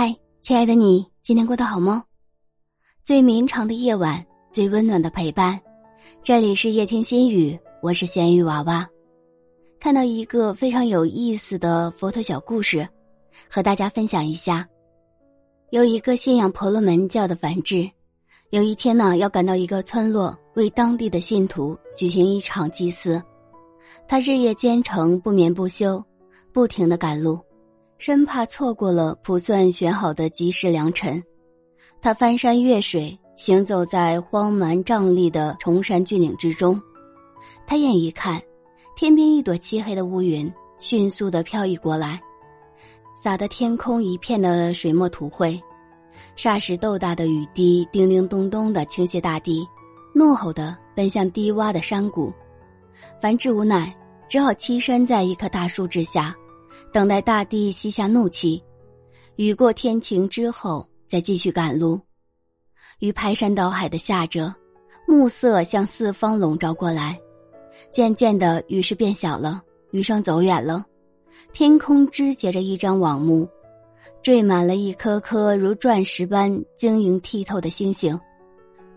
嗨亲爱的你，今天过得好吗？最绵长的夜晚，最温暖的陪伴。这里是夜听心语，我是咸鱼娃娃。看到一个非常有意思的佛陀小故事，和大家分享一下。有一个信仰婆罗门教的梵志，有一天呢，要赶到一个村落，为当地的信徒举行一场祭祀。他日夜兼程，不眠不休，不停的赶路。生怕错过了卜算选好的吉时良辰，他翻山越水，行走在荒蛮瘴疠的崇山峻岭之中。他眼一看，天边一朵漆黑的乌云迅速的飘逸过来，洒得天空一片的水墨涂绘，霎时豆大的雨滴叮叮咚咚的倾泻大地，怒吼的奔向低洼的山谷。樊志无奈，只好栖身在一棵大树之下。等待大地息下怒气，雨过天晴之后，再继续赶路。雨排山倒海的下着，暮色向四方笼罩过来。渐渐的，雨势变小了，雨声走远了，天空织结着一张网幕，缀满了一颗颗如钻石般晶莹剔透的星星。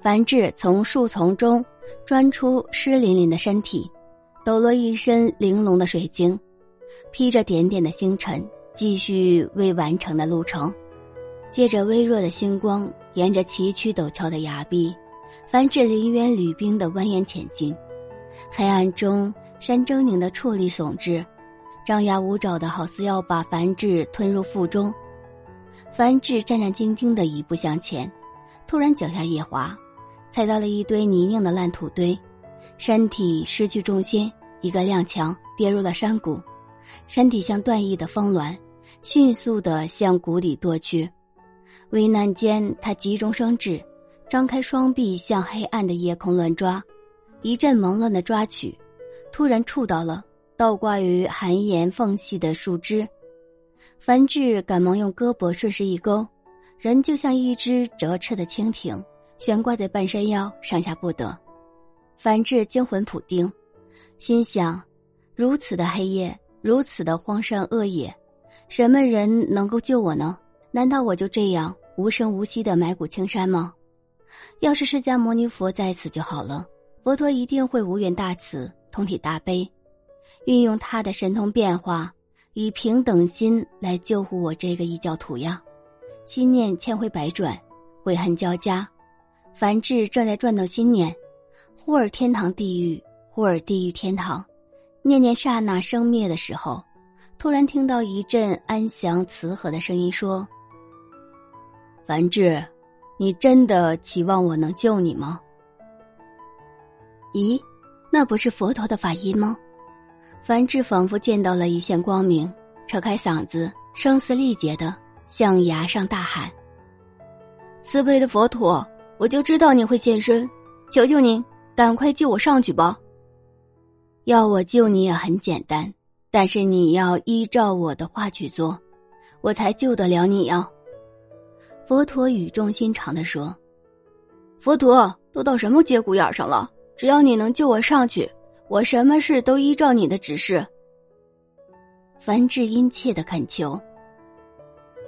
樊志从树丛中钻出湿淋淋的身体，抖落一身玲珑的水晶。披着点点的星辰，继续未完成的路程。借着微弱的星光，沿着崎岖陡峭的崖壁，凡至林渊履冰的蜿蜒前进。黑暗中，山狰狞的矗立耸峙，张牙舞爪的，好似要把樊志吞入腹中。樊志战战兢兢的一步向前，突然脚下一滑，踩到了一堆泥泞的烂土堆，身体失去重心，一个踉跄，跌入了山谷。身体像断翼的峰峦，迅速地向谷底堕去。危难间，他急中生智，张开双臂向黑暗的夜空乱抓。一阵忙乱的抓取，突然触到了倒挂于寒岩缝隙的树枝。樊志赶忙用胳膊顺势一勾，人就像一只折翅的蜻蜓，悬挂在半山腰，上下不得。樊志惊魂甫定，心想：如此的黑夜。如此的荒山恶野，什么人能够救我呢？难道我就这样无声无息的埋骨青山吗？要是释迦牟尼佛在此就好了，佛陀一定会无缘大慈，同体大悲，运用他的神通变化，以平等心来救护我这个异教徒呀！心念千回百转，悔恨交加，凡志正在转动心念，忽而天堂地狱，忽而地狱天堂。念念刹那生灭的时候，突然听到一阵安详慈和的声音说：“凡志，你真的期望我能救你吗？”咦，那不是佛陀的法音吗？凡志仿佛见到了一线光明，扯开嗓子，声嘶力竭的向崖上大喊：“慈悲的佛陀，我就知道你会现身，求求您，赶快救我上去吧！”要我救你也很简单，但是你要依照我的话去做，我才救得了你呀。佛陀语重心长的说：“佛陀都到什么节骨眼上了？只要你能救我上去，我什么事都依照你的指示。”樊志殷切的恳求：“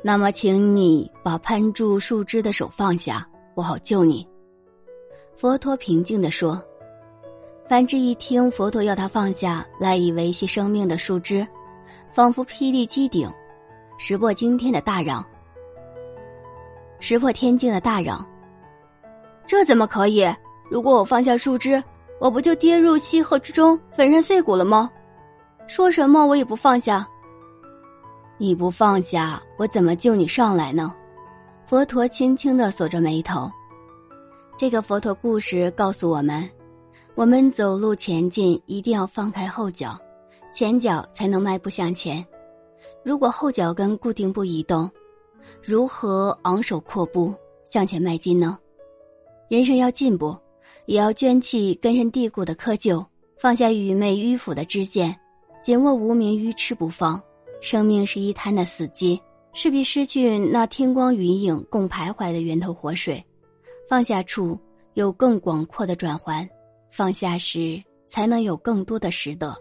那么，请你把攀住树枝的手放下，我好救你。”佛陀平静的说。樊志一听佛陀要他放下赖以维系生命的树枝，仿佛霹雳击顶，石破惊天的大嚷，石破天惊的大嚷：“这怎么可以？如果我放下树枝，我不就跌入溪河之中，粉身碎骨了吗？说什么我也不放下。你不放下，我怎么救你上来呢？”佛陀轻轻的锁着眉头。这个佛陀故事告诉我们。我们走路前进，一定要放开后脚，前脚才能迈步向前。如果后脚跟固定不移动，如何昂首阔步向前迈进呢？人生要进步，也要捐弃根深蒂固的窠臼，放下愚昧迂腐的知见，紧握无名愚痴不放。生命是一滩的死寂，势必失去那天光云影共徘徊的源头活水。放下处，有更广阔的转环。放下时，才能有更多的拾得。